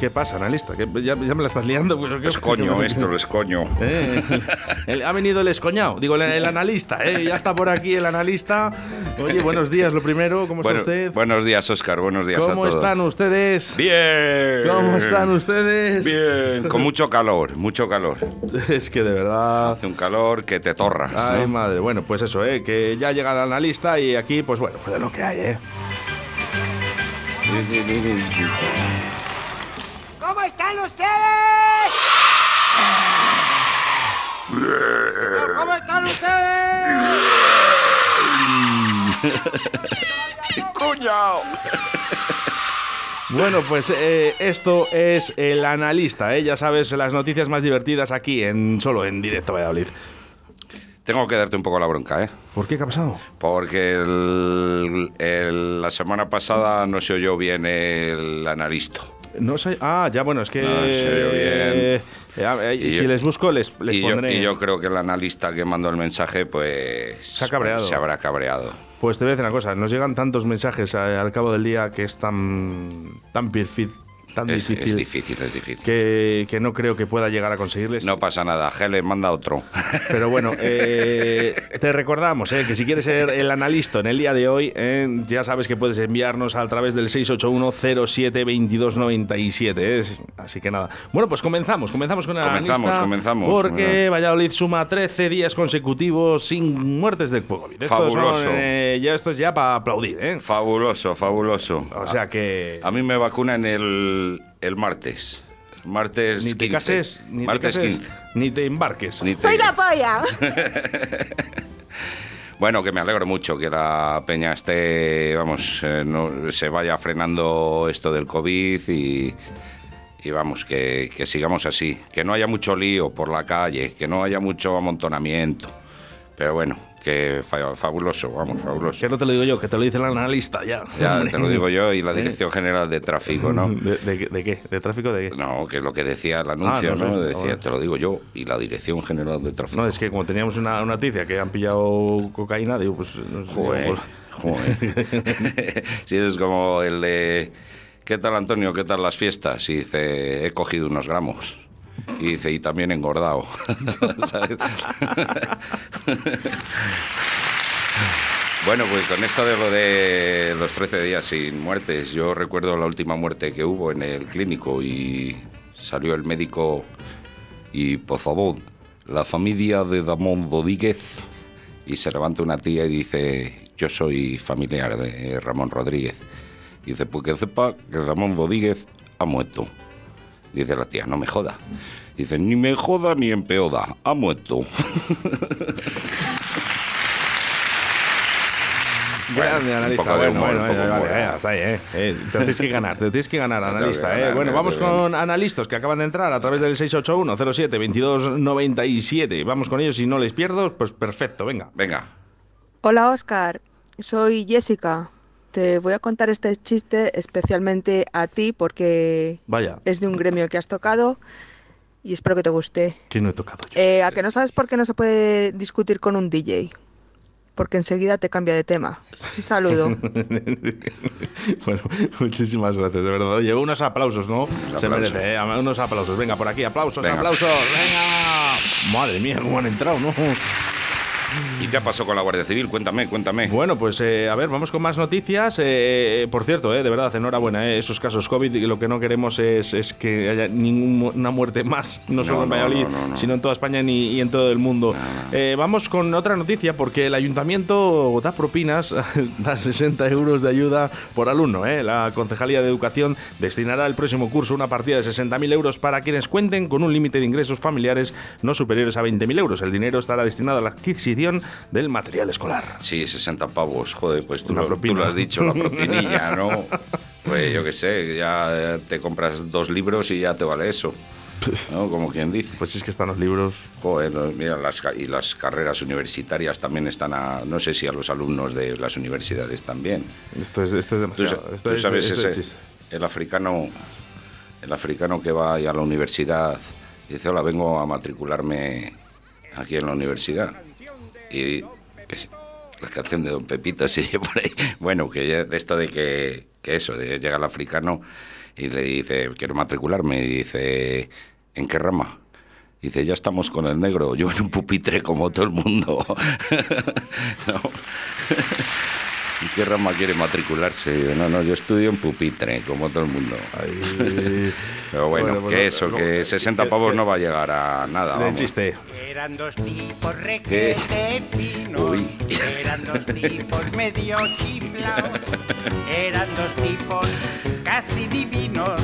¿Qué, pasa, analista? ¿Qué- ya, ya me la estás liando. pero ¿qué- Es coño esto, es coño. Eh, el- ha venido el escoñado, digo, el, el analista, eh, ya está por aquí el analista. Oye, buenos días, lo primero, ¿cómo Bueno, está usted? Buenos días, Oscar. Buenos días a ¿Cómo todos. están ustedes? Bien. ¿Cómo están ustedes? Bien. Con mucho calor, mucho calor. Es que de verdad... Hace un calor que te torras. Ay, ¿no? madre. Bueno, pues eso, eh, que ya llega el analista y aquí, pues bueno, pues es lo que hay, eh. ¿Cómo están ustedes? ¿Cómo están ustedes? Bueno, pues eh, esto es el analista, ¿eh? Ya sabes, las noticias más divertidas aquí en solo en directo Valladolid. Tengo que darte un poco la bronca, ¿eh? ¿Por qué? ¿Qué ha pasado? Porque el- el- la semana pasada no se oyó bien el analisto. No sé. Ah, ya bueno, es que. No oyó bien. Eh, Y si yo- les busco, les, les y, yo, pondré. y yo creo que el analista que mandó el mensaje, pues. Se ha cabreado. Se habrá cabreado. Pues te voy a decir una cosa, nos llegan tantos mensajes a- al cabo del día que es tan, tan perfil, tan Es, difícil, es difícil, es difícil. Que, que no creo que pueda llegar a conseguirles. No pasa nada. Gele, manda otro. Pero bueno, eh, te recordamos eh, que si quieres ser el analista en el día de hoy, eh, ya sabes que puedes enviarnos a través del 681-07-2297. eh. Así que nada. Bueno, pues comenzamos, comenzamos con el Comenzamos, analista. comenzamos. Porque. Valladolid suma 13 días consecutivos sin muertes de COVID. Fabuloso. son, eh, ya esto es ya para aplaudir, ¿eh? Fabuloso, fabuloso. O sea que... A mí me vacunan el, el martes. El martes Ni te 15. cases, ni te martes cases, 15. ni te embarques. Ni te- ¡Soy la polla! Bueno, que me alegro mucho que la peña esté, vamos, eh, no, se vaya frenando esto del COVID y, y vamos, que, que sigamos así. Que no haya mucho lío por la calle, que no haya mucho amontonamiento. Pero bueno, que fa- fabuloso, vamos, fabuloso. Que no te lo digo yo, que te lo dice el analista ya. Ya Hombre. te lo digo yo y la Dirección General de Tráfico, ¿no? ¿De, de- de qué? ¿De tráfico de qué? No, que es lo que decía el anuncio, Ah, no. Decía, te lo digo yo y la Dirección General de Tráfico. No, es que como teníamos una, una noticia que han pillado cocaína, digo, pues no sé. Joder, digo, joder. sí, es como el de... ¿Qué tal, Antonio? ¿Qué tal las fiestas? Y dice, he cogido unos gramos. Y dice, y también engordado. Bueno, pues con esto de lo de los 13 días sin muertes, yo recuerdo la última muerte que hubo en el clínico y salió el médico y, por favor, la familia de Damón Rodríguez y se levanta una tía y dice, yo soy familiar de Ramón Rodríguez. Y dice, pues que sepa que Ramón Rodríguez ha muerto. Dice la tía, no me joda. Dice, ni me joda ni empeoda, ha muerto. Grande analista. Bueno, humor, bueno, un poco eh, vale, eh, hasta ahí, eh. Eh, Te lo tienes que ganar, te lo tienes que ganar, analista. que eh. Bueno, vamos con analistas que acaban de entrar a través del 681-07-2297. Vamos con ellos, si no les pierdo, pues perfecto, venga. Venga, Hola Oscar, soy Jessica. Te voy a contar este chiste especialmente a ti porque Vaya, es de un gremio que has tocado y espero que te guste. que no he tocado yo. Eh, ¿A que no sabes por qué no se puede discutir con un DJ? Porque enseguida te cambia de tema. Un saludo. bueno, muchísimas gracias, de verdad. Llevo unos aplausos, ¿no? Se merece, ¿eh? Unos aplausos. Venga, por aquí, aplausos, Venga. aplausos. Venga. Madre mía, cómo han entrado, ¿no? ¿Y qué pasó con la Guardia Civil? Cuéntame, cuéntame. Bueno, pues eh, a ver, vamos con más noticias. Eh, eh, por cierto, eh, de verdad, enhorabuena. eh, esos casos COVID, lo que no queremos es, es que haya ninguna muerte más, no solo No, en no, Valladolid, no, no, no. sino en toda España ni, y en todo el mundo. Eh, vamos con otra noticia, porque el ayuntamiento da propinas, da 60 euros de ayuda por alumno. La Concejalía de Educación destinará el próximo curso una partida de 60.000 euros para quienes cuenten con un límite de ingresos familiares no superiores a 20.000 euros. El dinero estará destinado a la adquisición del material escolar. Sí, 60 pavos, joder, pues tú, lo, tú lo has dicho, la propinilla, ¿no? Pues yo qué sé, ya te compras dos libros y ya te vale eso, ¿no? Como quien dice. Pues es que están los libros. Joder, mira, las, y las carreras universitarias también están a, no sé si a los alumnos de las universidades también. Esto es, esto es Tú, demasiado. sa- esto tú es- sabes esto es ese, chiste. el africano, el africano que va a la universidad y dice, hola, vengo a matricularme aquí en la universidad. Y la canción de Don Pepito sigue por ahí. Bueno, que de esto de que, eso, de llega el africano y le dice, quiero matricularme, y dice, ¿en qué rama? Dice, ya estamos con el negro, yo en un pupitre como todo el mundo. No. ¿Y qué rama quiere matricularse? Yo, no, no, yo estudio en pupitre, como todo el mundo. Ay, Pero bueno, Bueno, bueno, que eso, no, que 60 que- pavos que- no va a llegar a nada. de vamos. chiste. Eran dos tipos requete finos, Uy. eran dos tipos medio chiflaos, eran dos tipos casi divinos,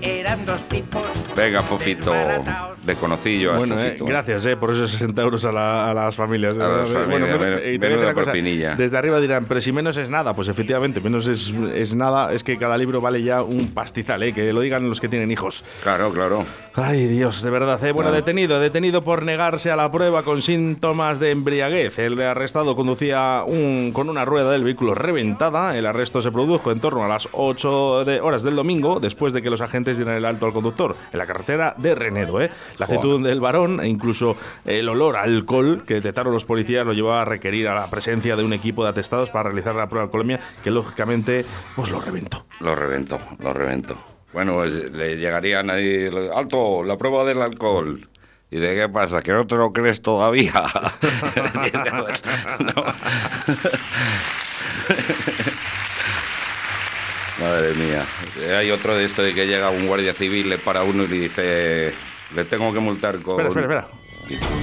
eran dos tipos Venga, Fofito, desbarataos. de conocillo a Bueno, eh, gracias eh, por esos 60 euros a, la- a las familias. A las eh. familias, Bueno, y menuda una cosa, propinilla. Desde arriba dirán, pero si menos es nada, pues efectivamente, menos es, es nada, es que cada libro vale ya un pastizal, eh, que lo digan los que tienen hijos. Claro, claro. Ay, Dios, de verdad. ¿eh? Bueno, detenido, detenido por negarse a la prueba con síntomas de embriaguez. El arrestado conducía un, con una rueda del vehículo reventada. El arresto se produjo en torno a las 8 de, horas del domingo, después de que los agentes dieran el alto al conductor en la carretera de Renedo. ¿eh? La actitud del varón e incluso el olor a alcohol que detectaron los policías lo llevó a requerir a la presencia de un equipo de atestados para realizar la prueba de alcoholemia, que lógicamente pues lo reventó. Lo reventó, lo reventó. Bueno, pues, le llegarían ahí, alto, la prueba del alcohol. ¿Y de qué pasa? ¿Que no te lo crees todavía? No. Madre mía. Hay otro de esto de que llega un guardia civil, le para uno y le dice, le tengo que multar con... Espera, espera, espera.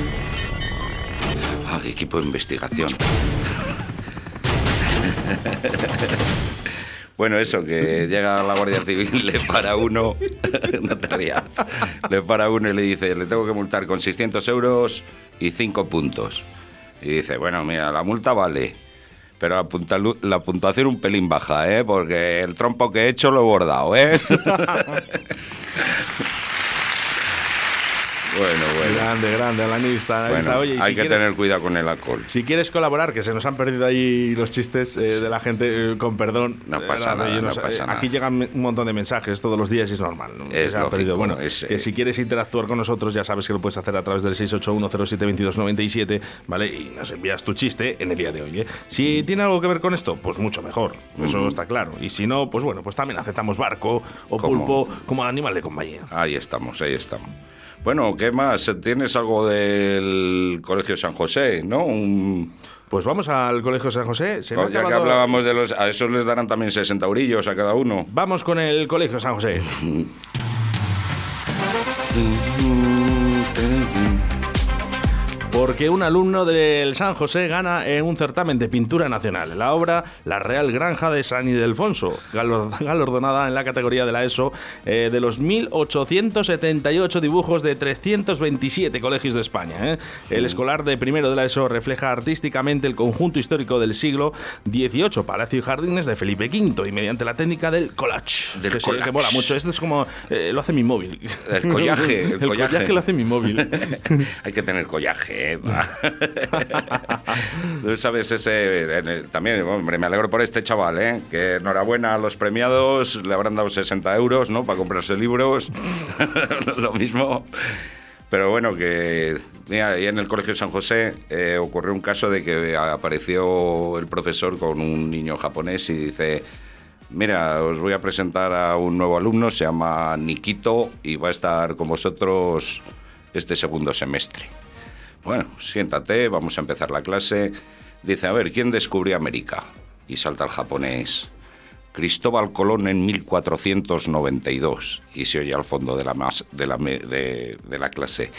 Ah, equipo de investigación. Bueno, eso, que llega la Guardia Civil, le para uno, no te rías, le para uno y le dice, le tengo que multar con 600 euros y 5 puntos. Y dice, bueno, mira, la multa vale, pero la, la puntuación un pelín baja, ¿eh? Porque el trompo que he hecho lo he bordado, ¿eh? bueno, bueno. Grande, grande, analista. analista. Bueno, Oye, hay si que quieres- tener cuidado con el alcohol. Si quieres colaborar, que se nos han perdido ahí los chistes eh, de la gente, eh, con perdón. No de pasa nada, yo no sé, pasa eh, nada. Aquí llegan un montón de mensajes todos los días y es normal. ¿no? Que Es se han perdido. Bueno, es, que eh, si quieres interactuar con nosotros, ya sabes que lo puedes hacer a través del 681072297, ¿vale? Y nos envías tu chiste en el día de hoy. ¿eh? Si tiene algo que ver con esto, pues mucho mejor. Eso está claro. Y si no, pues bueno, pues también aceptamos barco o ¿Cómo? pulpo como animal de compañía. Ahí estamos, ahí estamos. Bueno, ¿qué más? ¿Tienes algo del Colegio San José, no? Un- Pues vamos al Colegio San José. Se me ha ya que acabado- hablábamos de los... A esos les darán también 60 eurillos a cada uno. Vamos con el Colegio San José. Porque un alumno del San José gana en un certamen de pintura nacional. La obra La Real Granja de San Ildefonso, galardonada en la categoría de la ESO eh, de los 1.878 dibujos de 327 colegios de España. ¿eh? El escolar de primero de la ESO refleja artísticamente el conjunto histórico del siglo XVIII, Palacio y Jardines de Felipe V, y mediante la técnica del collage. Del que, sí, collage. que mola mucho. Esto es como. eh, lo hace mi móvil. El collaje, el el collaje. collaje lo hace mi móvil. Hay que tener collaje, Tú sabes, ese... también, hombre, me alegro por este chaval, ¿eh? Que enhorabuena a los premiados, le habrán dado 60 euros, ¿no? Para comprarse libros. Lo mismo. Pero bueno, que en el Colegio San José eh, ocurrió un caso de que apareció el profesor con un niño japonés y dice, mira, os voy a presentar a un nuevo alumno, se llama Nikito y va a estar con vosotros este segundo semestre. Bueno, siéntate, vamos a empezar la clase. Dice, a ver, ¿quién descubrió América? Y salta el japonés. Cristóbal Colón en 1492. Y se oye al fondo de la, de la, de la clase.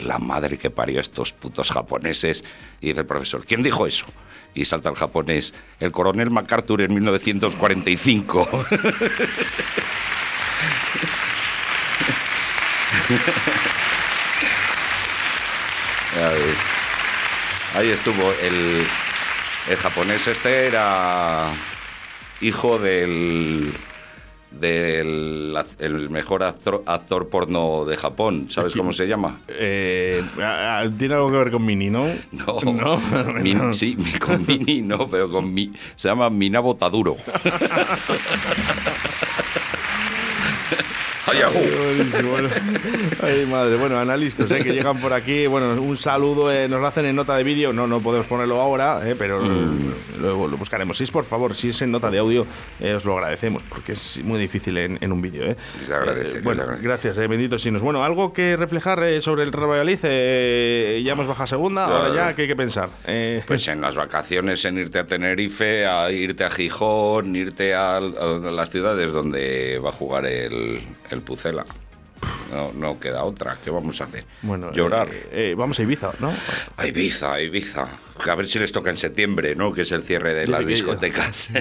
La madre que parió a estos putos japoneses. Y dice el profesor, ¿quién dijo eso? Y salta el japonés, el coronel MacArthur en 1945. Ahí estuvo el, el japonés este era hijo del del el mejor actor, actor porno de Japón, ¿sabes cómo se llama? Eh, Tiene algo que ver con Mini, ¿no? No, No. Sí, con Mini no, pero con mi, se llama Minabo Taduro. ¡Ay, madre. Bueno, analistas eh, que llegan por aquí. Bueno, un saludo. eh, nos lo hacen en nota de vídeo. No, no podemos ponerlo ahora, eh, pero Mm. luego lo buscaremos. Si es por favor, si es en nota de audio, eh, os lo agradecemos, porque es muy difícil en, en un vídeo. Eh. Agradece, bueno, gracias, eh, benditos sinos. Bueno, algo que reflejar sobre el Real Valladolid. eh, ya hemos bajado segunda, ahora ya, ¿qué hay que pensar? Eh, Pues en las vacaciones, en irte a Tenerife, a irte a Gijón, irte a, a las ciudades donde va a jugar el, el Pucela. No, no queda otra. ¿Qué vamos a hacer? bueno, Llorar. eh, eh, vamos a Ibiza, ¿no? A Ibiza, a Ibiza. A ver si les toca en septiembre, ¿no? Que es el cierre de las discotecas.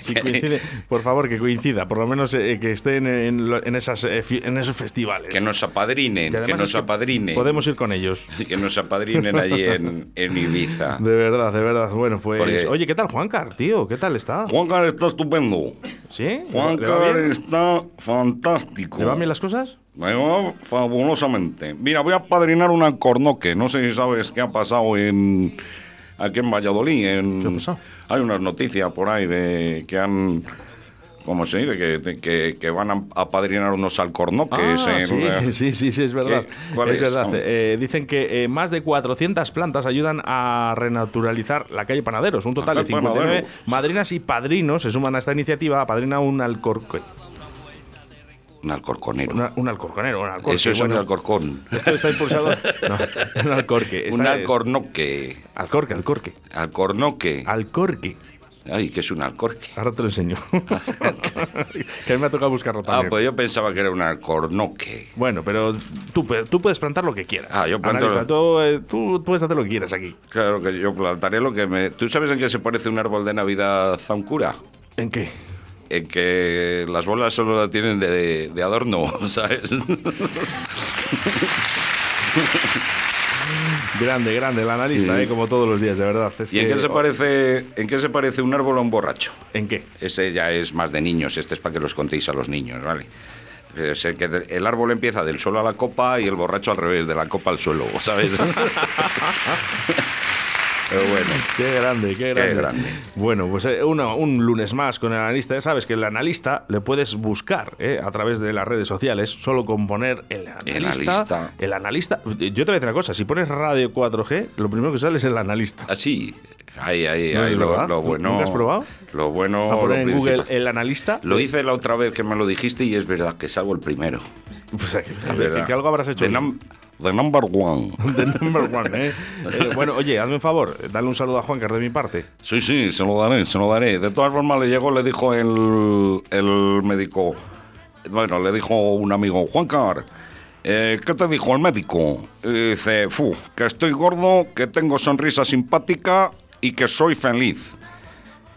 Si coincide, por favor, que coincida, por lo menos eh, que estén en, esas, eh, en esos festivales. que nos apadrinen, Que nos que apadrinen. Podemos ir con ellos. Que nos apadrinen allí en, en Ibiza. De verdad, de verdad. Bueno, pues. Porque- Oye, ¿qué tal Juancar, tío? ¿Qué tal está? Juancar está estupendo. ¿Sí? ¿Le va- le va Juancar está fantástico. ¿Le van bien las cosas? Va fabulosamente. Mira, voy a padrinar un alcornoque. No sé si sabes qué ha pasado en aquí en Valladolid. En, ¿Qué ha pasado? Hay unas noticias por ahí de que han. ¿Cómo se dice? Que, de- que, que van a apadrinar unos alcornoques. Ah, en, sí, eh, sí, sí, sí, es verdad. ¿Qué? ¿Cuál es es? verdad. Eh, dicen que eh, más de 400 plantas ayudan a renaturalizar la calle Panaderos. Un total de calle 59 Panaderos. madrinas y padrinos se suman a esta iniciativa. Apadrina un alcorque. Un alcorconero. una- un alcorconero, un alcorque. Eso es bueno. un alcorcón. Esto está impulsado. No, un alcorque. un alcornoque. Alcorque, alcorque. Alcornoque. Alcorque. Ay, que es un alcorque. Ahora te lo enseño. que a mí me ha tocado buscarlo Ah, también. pues yo pensaba que era un alcornoque. Bueno, pero tú, puedes plantar lo que quieras. Ah, yo planto Analista, tú, eh, tú puedes hacer lo que quieras aquí. Claro que yo plantaré lo que me... ¿Tú sabes en qué se parece un árbol de Navidad a un cura? ¿En qué? En que las bolas solo la tienen de, de adorno, ¿sabes? Grande, grande, el analista, Sí. eh, como todos los días, de verdad. Es ¿Y en qué, se parece, en qué se parece un árbol a un borracho? ¿En qué? Ese ya es más de niños, este es para que los contéis a los niños, ¿vale? Es el, que el árbol empieza del suelo a la copa y el borracho al revés, de la copa al suelo, ¿sabes? Pero bueno, Qué grande, qué grande. grande. Bueno, pues eh, un lunes más con el analista. Ya sabes que el analista le puedes buscar eh, a través de las redes sociales, solo con poner el analista. analista. El analista. Yo te voy a decir una cosa: si pones radio 4G, lo primero que sale es el analista. así, ahí, ahí, ¿No es ahí, lo, lo ¿Tú bueno. nunca has probado? Lo bueno. A poner lo en Google el analista. Lo hice la otra vez que me lo dijiste y es verdad que salgo el primero. Pues, que, Es que- que algo habrás hecho. The number one. The number one, ¿eh? Eh, bueno, oye, hazme un favor, dale un saludo a Juan, de mi parte. Sí, sí, se lo daré, se lo daré. De todas formas, le llegó, le dijo el, el médico. Bueno, le dijo un amigo, Juan Car, eh, ¿qué te dijo el médico? Y dice, fu, que estoy gordo, que tengo sonrisa simpática y que soy feliz.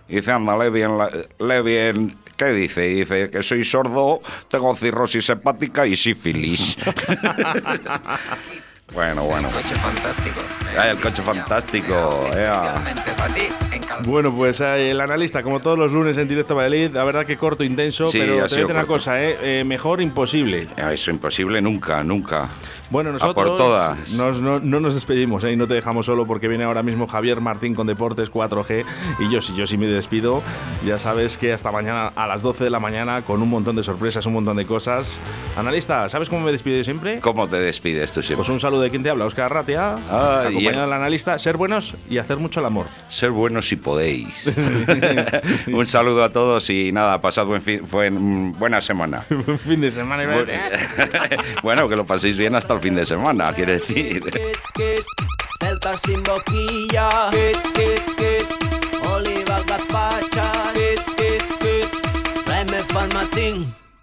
Y dice, anda, lee bien, la- lee bien. ¿Qué dice? Dice que soy sordo, tengo cirrosis hepática y sífilis. bueno, bueno. Coche fantástico. Ay, el coche fantástico. encantado. Bueno, pues eh, el analista, como todos los lunes en directo a Valladolid, la verdad que corto, intenso, Sí, pero te voy a una cosa, eh, eh, mejor imposible. Ah, Eso imposible nunca, nunca. Bueno, A nosotros por todas. nos- no, no nos despedimos ¿eh? y no te dejamos solo porque viene ahora mismo Javier Martín con Deportes 4G y yo sí, yo sí me despido. Ya sabes que hasta mañana a las 12 de la mañana con un montón de sorpresas, un montón de cosas. Analista, ¿sabes cómo me despido siempre? ¿Cómo te despides tú siempre? Pues un saludo saludo de quien te habla, Oscar Ratia, Ah, y acompañado el- del analista, ser buenos y hacer mucho el amor. Ser buenos si podéis. Un saludo a todos y nada, pasad buen fin, buen- buena semana. fin de semana. decir. bueno, que lo paséis bien hasta el fin de semana, quiere decir. Celta sin boquilla, kit, kit, kit. Olivas gazpachas, kit, kit, kit. Tráeme farmatín.